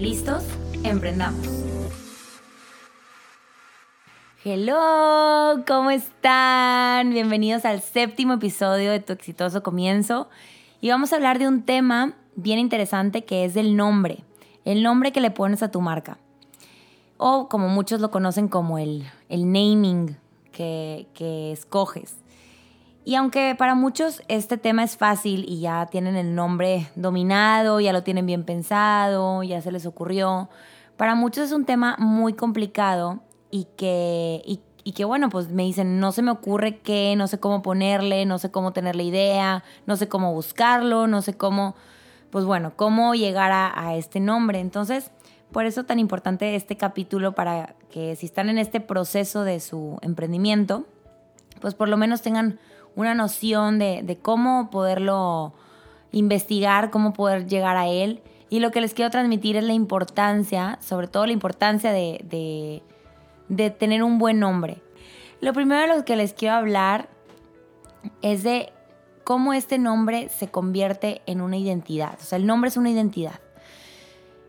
¿Listos? Emprendamos. Hello, ¿cómo están? Bienvenidos al séptimo episodio de Tu exitoso comienzo. Y vamos a hablar de un tema bien interesante que es el nombre. El nombre que le pones a tu marca. O como muchos lo conocen como el, el naming que, que escoges. Y aunque para muchos este tema es fácil y ya tienen el nombre dominado, ya lo tienen bien pensado, ya se les ocurrió, para muchos es un tema muy complicado y que, y, que bueno, pues me dicen, no se me ocurre qué, no sé cómo ponerle, no sé cómo tener la idea, no sé cómo buscarlo, no sé cómo, pues bueno, cómo llegar a, a este nombre. Entonces, por eso tan importante este capítulo para que si están en este proceso de su emprendimiento, pues por lo menos tengan una noción de, cómo poderlo investigar, cómo poder llegar a él. Y lo que les quiero transmitir es la importancia, sobre todo la importancia de, de, tener un buen nombre. Lo primero de lo que les quiero hablar es de cómo este nombre se convierte en una identidad. O sea, el nombre es una identidad.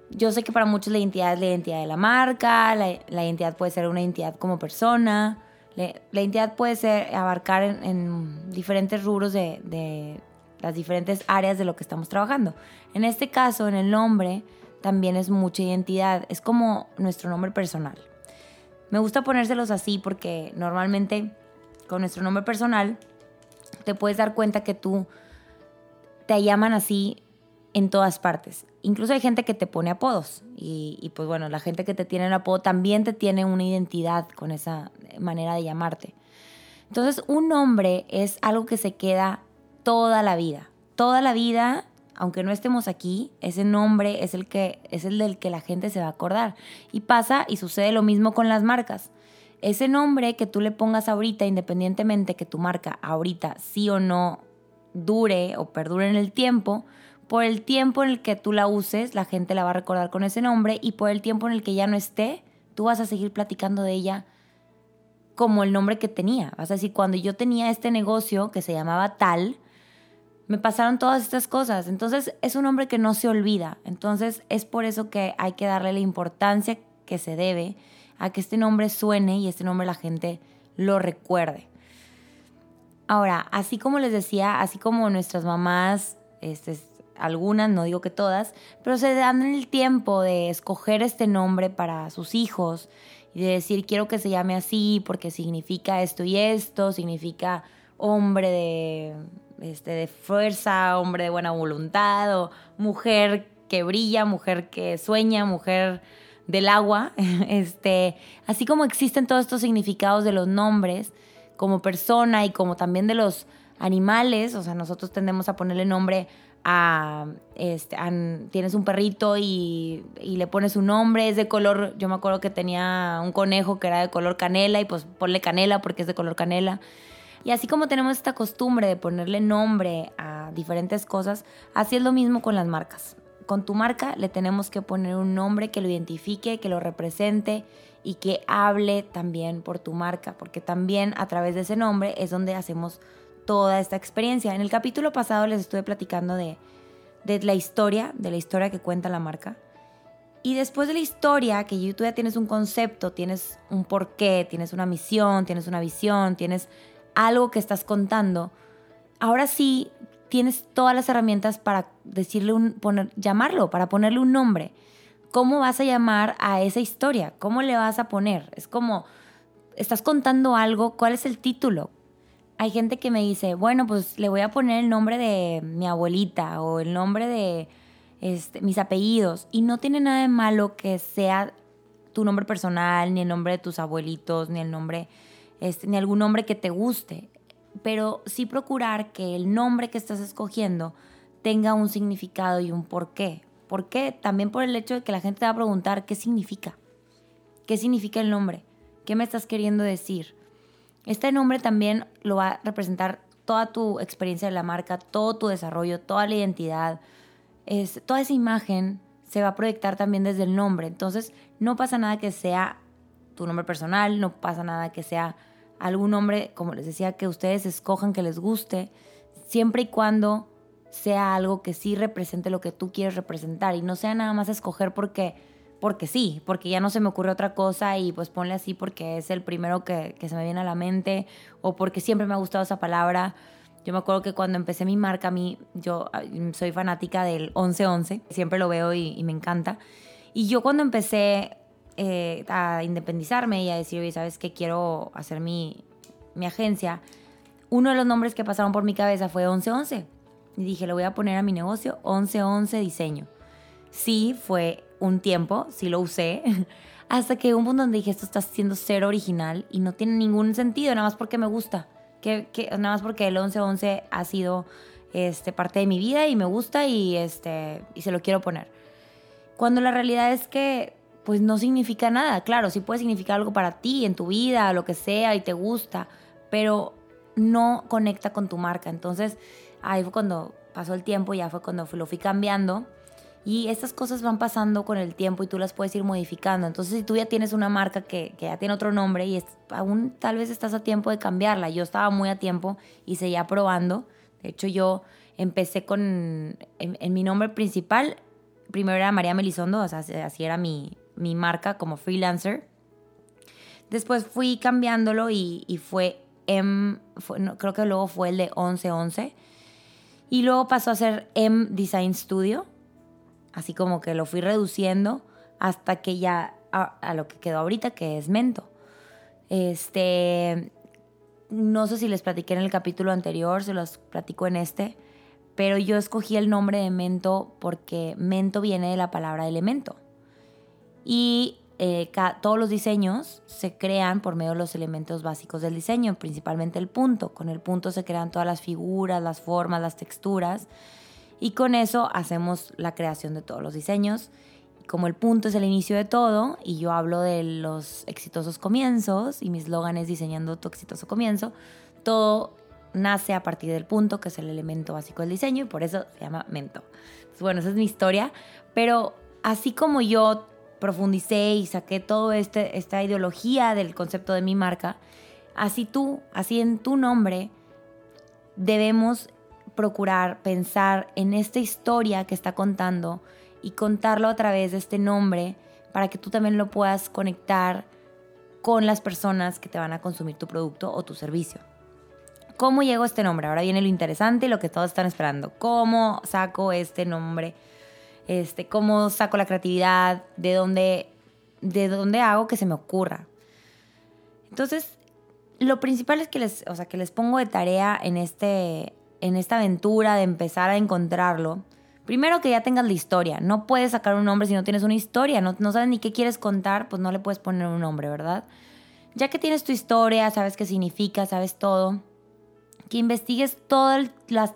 Yo sé que para muchos la identidad es la identidad de la marca, la identidad puede ser una identidad como persona, la identidad puede ser abarcar en, diferentes rubros de, las diferentes áreas de lo que estamos trabajando. En este caso, en el nombre, también es mucha identidad. Es como nuestro nombre personal. Me gusta ponérselos así porque normalmente con nuestro nombre personal te puedes dar cuenta que tú te llaman así en todas partes. Incluso hay gente que te pone apodos y, pues bueno, la gente que te tiene el apodo también te tiene una identidad con esa manera de llamarte. Entonces un nombre es algo que se queda toda la vida. Toda la vida, aunque no estemos aquí, ese nombre es el, que, es el del que la gente se va a acordar. Y pasa y sucede lo mismo con las marcas. Ese nombre que tú le pongas ahorita, independientemente que tu marca ahorita sí o no dure o perdure en el tiempo, por el tiempo en el que tú la uses, la gente la va a recordar con ese nombre y por el tiempo en el que ya no esté, tú vas a seguir platicando de ella como el nombre que tenía. Vas a decir, cuando yo tenía este negocio que se llamaba tal, me pasaron todas estas cosas. Entonces es un nombre que no se olvida. Entonces es por eso que hay que darle la importancia que se debe a que este nombre suene y este nombre la gente lo recuerde. Ahora, así como les decía, así como nuestras mamás este, algunas, no digo que todas, pero se dan el tiempo de escoger este nombre para sus hijos y de decir quiero que se llame así porque significa esto y esto, significa hombre de, este, de fuerza, hombre de buena voluntad o mujer que brilla, mujer que sueña, mujer del agua, este, así como existen todos estos significados de los nombres como persona y como también de los animales, o sea, nosotros tendemos a ponerle nombre a, este, tienes un perrito y, le pones un nombre, es de color, yo me acuerdo que tenía un conejo que era de color canela y pues ponle canela porque es de color canela. Y así como tenemos esta costumbre de ponerle nombre a diferentes cosas, así es lo mismo con las marcas. Con tu marca le tenemos que poner un nombre que lo identifique, que lo represente y que hable también por tu marca, porque también a través de ese nombre es donde hacemos toda esta experiencia. En el capítulo pasado les estuve platicando de, la historia, de la historia que cuenta la marca. Y después de la historia, que tú ya tienes un concepto, tienes un porqué, tienes una misión, tienes una visión, tienes algo que estás contando, ahora sí tienes todas las herramientas para decirle un, poner, llamarlo, para ponerle un nombre. ¿Cómo vas a llamar a esa historia? ¿Cómo le vas a poner? Es como, estás contando algo, ¿cuál es el título? Hay gente que me dice, bueno, pues le voy a poner el nombre de mi abuelita o el nombre de este, mis apellidos. Y no tiene nada de malo que sea tu nombre personal, ni el nombre de tus abuelitos, ni el nombre, este, ni algún nombre que te guste. Pero sí procurar que el nombre que estás escogiendo tenga un significado y un porqué. ¿Por qué? También por el hecho de que la gente te va a preguntar qué significa. ¿Qué significa el nombre? ¿Qué me estás queriendo decir? Este nombre también lo va a representar toda tu experiencia de la marca, todo tu desarrollo, toda la identidad, es, toda esa imagen se va a proyectar también desde el nombre. Entonces, no pasa nada que sea tu nombre personal, no pasa nada que sea algún nombre, como les decía, que ustedes escojan que les guste, siempre y cuando sea algo que sí represente lo que tú quieres representar y no sea nada más escoger porque, porque sí, porque ya no se me ocurre otra cosa y pues ponle así porque es el primero que, se me viene a la mente o porque siempre me ha gustado esa palabra. Yo me acuerdo que cuando empecé mi marca, a mí, yo soy fanática del 1111, siempre lo veo y, me encanta. Y yo cuando empecé eh, a independizarme y a decir, oye, ¿sabes qué? Quiero hacer mi, mi agencia, uno de los nombres que pasaron por mi cabeza fue 1111. Y dije, le voy a poner a mi negocio 1111 diseño. Sí, fue un tiempo, sí lo usé, hasta que un punto donde dije, esto está siendo cero original y no tiene ningún sentido, nada más porque me gusta que, nada más porque el 11-11 ha sido este, parte de mi vida y me gusta y, este, y se lo quiero poner. Cuando la realidad es que pues no significa nada. Claro, sí puede significar algo para ti, en tu vida, lo que sea, y te gusta, pero no conecta con tu marca. Entonces, ahí fue cuando pasó el tiempo, ya fue cuando lo fui cambiando y estas cosas van pasando con el tiempo y tú las puedes ir modificando. Entonces, si tú ya tienes una marca que, ya tiene otro nombre y aún tal vez estás a tiempo de cambiarla. Yo estaba muy a tiempo y seguía probando. De hecho, yo empecé con, en, mi nombre principal, primero era María Melisondo, o sea, así era mi, marca como freelancer. Después fui cambiándolo y, fue M, creo que luego fue el de 1111. Y luego pasó a ser M Design Studio Así como que lo fui reduciendo hasta que ya a, lo que quedó ahorita, que es Mento. Este, no sé si les platiqué en el capítulo anterior, se los platico en este, pero yo escogí el nombre de Mento porque Mento viene de la palabra elemento. Y eh, todos los diseños se crean por medio de los elementos básicos del diseño, principalmente el punto. Con el punto se crean todas las figuras, las formas, las texturas. Y con eso hacemos la creación de todos los diseños. Como el punto es el inicio de todo y yo hablo de los exitosos comienzos y mi eslogan es diseñando tu exitoso comienzo, todo nace a partir del punto, que es el elemento básico del diseño y por eso se llama Mento. bueno, esa es mi historia, pero así como yo profundicé y saqué toda este, esta ideología del concepto de mi marca, así tú, así en tu nombre, debemos procurar pensar en esta historia que está contando y contarlo a través de este nombre para que tú también lo puedas conectar con las personas que te van a consumir tu producto o tu servicio. ¿Cómo llegó este nombre? Ahora viene lo interesante y lo que todos están esperando. ¿Cómo saco este nombre? Este, ¿Cómo saco la creatividad? ¿De dónde, ¿De dónde hago que se me ocurra? Entonces, lo principal es que les, o sea, que les pongo de tarea en este, en esta aventura de empezar a encontrarlo, primero que ya tengas la historia. No puedes sacar un nombre si no tienes una historia. No, no sabes ni qué quieres contar, pues no le puedes poner un nombre, ¿verdad? Ya que tienes tu historia, sabes qué significa, sabes todo, que investigues todo el, las,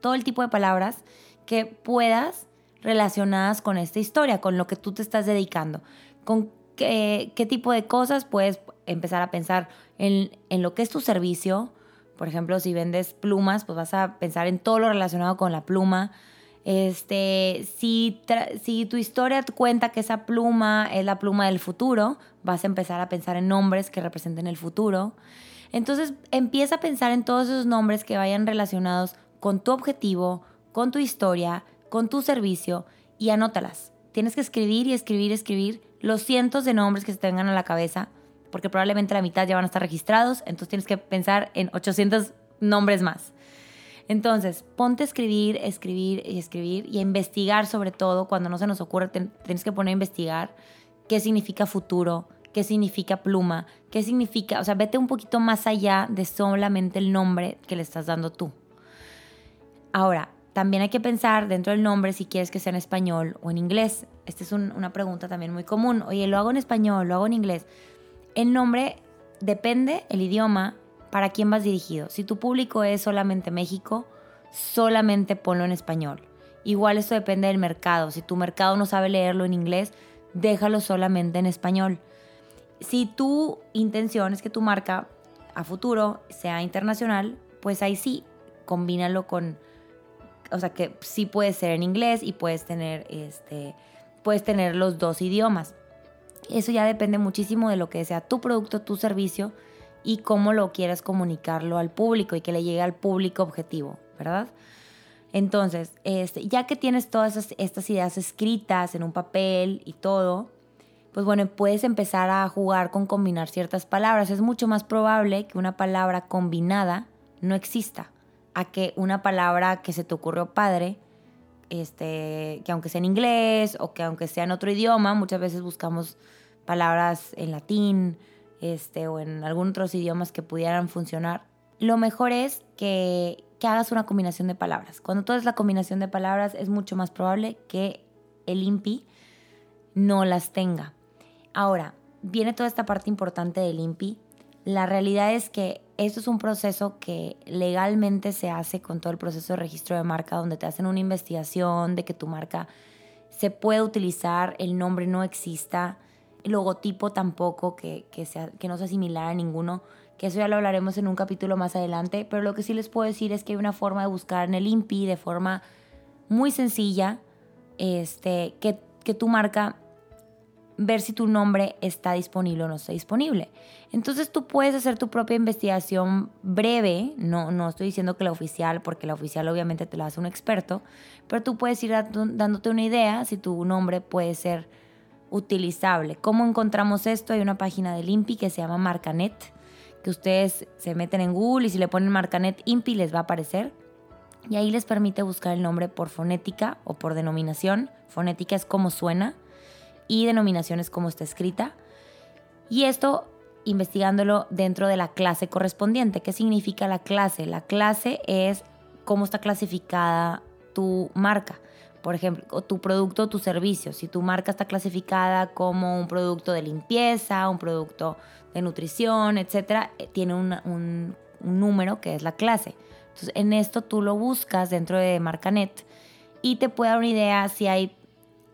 todo el tipo de palabras que puedas relacionadas con esta historia, con lo que tú te estás dedicando, con qué, qué tipo de cosas puedes empezar a pensar en, en lo que es tu servicio, por ejemplo, si vendes plumas, pues vas a pensar en todo lo relacionado con la pluma. Este, si, si tu historia cuenta que esa pluma es la pluma del futuro, vas a empezar a pensar en nombres que representen el futuro. Entonces empieza a pensar en todos esos nombres que vayan relacionados con tu objetivo, con tu historia, con tu servicio y anótalas. Tienes que escribir y escribir y escribir los cientos de nombres que se te vengan a la cabeza porque probablemente la mitad ya van a estar registrados, entonces tienes que pensar en 800 nombres más. Entonces, ponte a escribir, escribir y escribir y a investigar sobre todo, cuando no se nos ocurre, tienes que poner a investigar qué significa futuro, qué significa pluma, qué significa, o sea, vete un poquito más allá de solamente el nombre que le estás dando tú. Ahora, también hay que pensar dentro del nombre si quieres que sea en español o en inglés. Esta es una pregunta también muy común. Oye, ¿lo hago en español? ¿Lo hago en inglés? El nombre depende el idioma para quién vas dirigido. Si tu público es solamente México, solamente ponlo en español. Igual esto depende del mercado. Si tu mercado no sabe leerlo en inglés, déjalo solamente en español. Si tu intención es que tu marca a futuro sea internacional, pues ahí sí, combínalo con, o sea que sí puede ser en inglés y puedes tener, este, puedes tener los dos idiomas. Eso ya depende muchísimo de lo que sea tu producto, tu servicio y cómo lo quieras comunicarlo al público y que le llegue al público objetivo, ¿verdad? Entonces, este, ya que tienes todas estas ideas escritas en un papel y todo, pues bueno, puedes empezar a jugar con combinar ciertas palabras. Es mucho más probable que una palabra combinada no exista a que una palabra que se te ocurrió padre, este, que aunque sea en inglés o que aunque sea en otro idioma, muchas veces buscamos palabras en latín este, o en algunos otros idiomas que pudieran funcionar. Lo mejor es que que hagas una combinación de palabras. Cuando tú haces la combinación de palabras es mucho más probable que el INPI no las tenga. Ahora, viene toda esta parte importante del INPI. La realidad es que esto es un proceso que legalmente se hace con todo el proceso de registro de marca, donde te hacen una investigación de que tu marca se puede utilizar, el nombre no exista, el logotipo tampoco, que, sea, que no sea similar a ninguno que eso ya lo hablaremos en un capítulo más adelante, pero lo que sí les puedo decir es que hay una forma de buscar en el INPI de forma muy sencilla, este, que, que tu marca, ver si tu nombre está disponible o no está disponible. Entonces tú puedes hacer tu propia investigación breve, no, no estoy diciendo que la oficial, porque la oficial obviamente te la hace un experto, pero tú puedes ir dándote una idea si tu nombre puede ser utilizable. ¿Cómo encontramos esto? Hay una página del INPI que se llama Marcanet que ustedes se meten en Google y si le ponen Marcanet INPI les va a aparecer. Y ahí les permite buscar el nombre por fonética o por denominación. Fonética es como suena y denominación es como está escrita. Y esto investigándolo dentro de la clase correspondiente. ¿Qué significa la clase? La clase es cómo está clasificada tu marca. Por ejemplo, tu producto o tu servicio. Si tu marca está clasificada como un producto de limpieza, un producto de nutrición, etcétera, eh, tiene un, número que es la clase. Entonces, en esto tú lo buscas dentro de Marcanet y te puede dar una idea si hay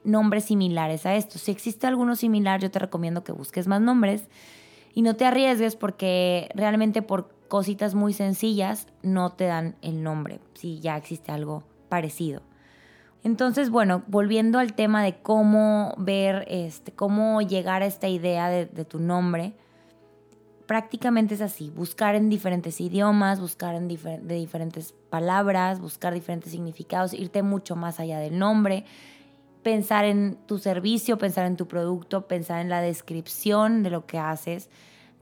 nombres similares a esto. Si existe alguno similar, yo te recomiendo que busques más nombres y no te arriesgues porque realmente por cositas muy sencillas no te dan el nombre si ya existe algo parecido. Entonces, bueno, volviendo al tema de cómo ver, este, cómo llegar a esta idea de tu nombre, prácticamente es así, buscar en diferentes idiomas, buscar en de diferentes palabras, buscar diferentes significados, irte mucho más allá del nombre, pensar en tu servicio, pensar en tu producto, pensar en la descripción de lo que haces,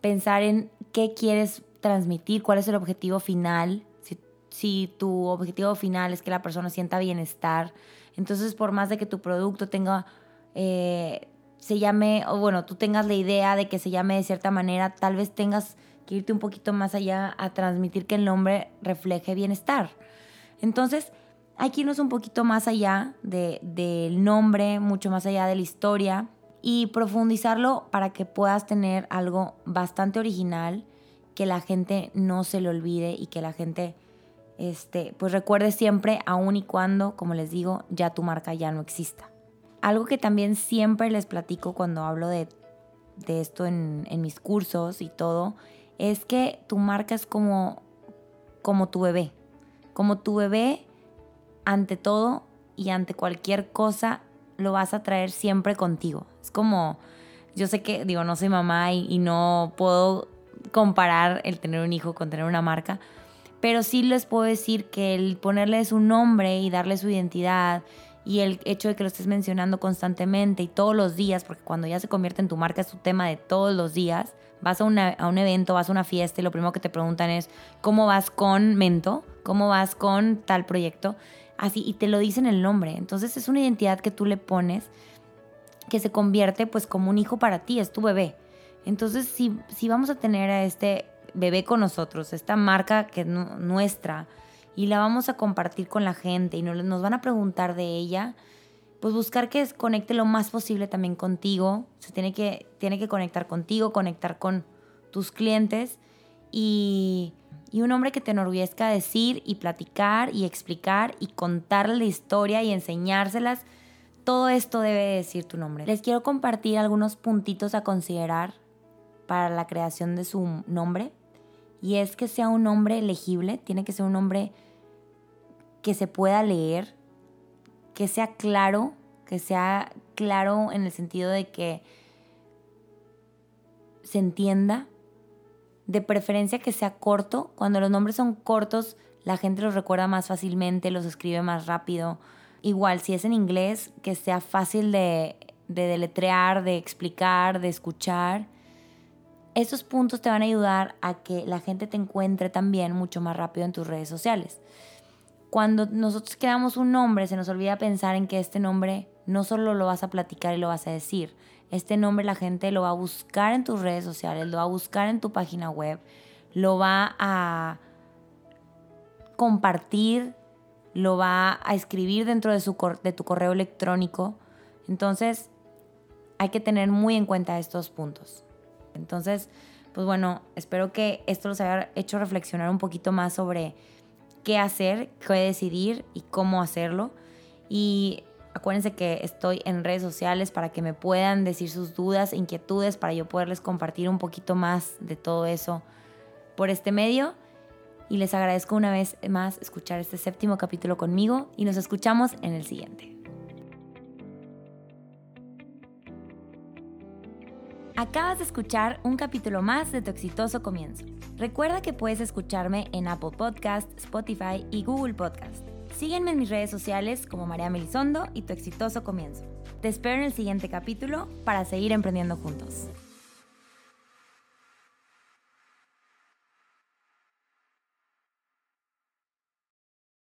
pensar en qué quieres transmitir, cuál es el objetivo final, si, si tu objetivo final es que la persona sienta bienestar, entonces por más de que tu producto tenga... Eh, se llame, o bueno, tú tengas la idea de que se llame de cierta manera, tal vez tengas que irte un poquito más allá a transmitir que el nombre refleje bienestar. Entonces, hay que irnos un poquito más allá del nombre, mucho más allá de la historia y profundizarlo para que puedas tener algo bastante original que la gente no se le olvide y que la gente este, pues recuerde siempre, aun y cuando, como les digo, ya tu marca ya no exista. Algo que también siempre les platico cuando hablo de, esto en, mis cursos y todo, es que tu marca es como, como tu bebé. Como tu bebé, ante todo y ante cualquier cosa, lo vas a traer siempre contigo. Es como, yo sé que, digo, no soy mamá y, y no puedo comparar el tener un hijo con tener una marca, pero sí les puedo decir que el ponerle su nombre y darle su identidad y el hecho de que lo estés mencionando constantemente y todos los días, porque cuando ya se convierte en tu marca es tu tema de todos los días, vas a, a un evento, vas a una fiesta y lo primero que te preguntan es, ¿cómo vas con Mento? ¿Cómo vas con tal proyecto? Así, y te lo dicen el nombre. Entonces es una identidad que tú le pones que se convierte pues como un hijo para ti, es tu bebé. Entonces si, si vamos a tener a este bebé con nosotros, esta marca que es nuestra, y la vamos a compartir con la gente y nos van a preguntar de ella, pues buscar que conecte lo más posible también contigo. Se tiene que, tiene que conectar contigo, conectar con tus clientes y, y un nombre que te enorgullezca decir y platicar y explicar y contarle la historia y enseñárselas. Todo esto debe decir tu nombre. Les quiero compartir algunos puntitos a considerar para la creación de su nombre. Y es que sea un nombre legible, tiene que ser un nombre que se pueda leer, que sea claro, que sea claro en el sentido de que se entienda, de preferencia que sea corto. Cuando los nombres son cortos, la gente los recuerda más fácilmente, los escribe más rápido. Igual, si es en inglés, que sea fácil de, de deletrear, de explicar, de escuchar. Esos puntos te van a ayudar a que la gente te encuentre también mucho más rápido en tus redes sociales. Cuando nosotros creamos un nombre, se nos olvida pensar en que este nombre no solo lo vas a platicar y lo vas a decir, este nombre la gente lo va a buscar en tus redes sociales, lo va a buscar en tu página web, lo va a compartir, lo va a escribir dentro de, su, tu correo electrónico. Entonces, hay que tener muy en cuenta estos puntos. Entonces, pues bueno, espero que esto los haya hecho reflexionar un poquito más sobre qué hacer, qué decidir y cómo hacerlo. Y Acuérdense que estoy en redes sociales para que me puedan decir sus dudas, inquietudes, para yo poderles compartir un poquito más de todo eso por este medio. Y les agradezco una vez más escuchar este séptimo capítulo conmigo y nos escuchamos en el siguiente. Acabas de escuchar un capítulo más de Tu exitoso comienzo. Recuerda que puedes escucharme en Apple Podcast, Spotify y Google Podcast. Sígueme en mis redes sociales como María Melisondo y tu exitoso comienzo. Te espero en el siguiente capítulo para seguir emprendiendo juntos.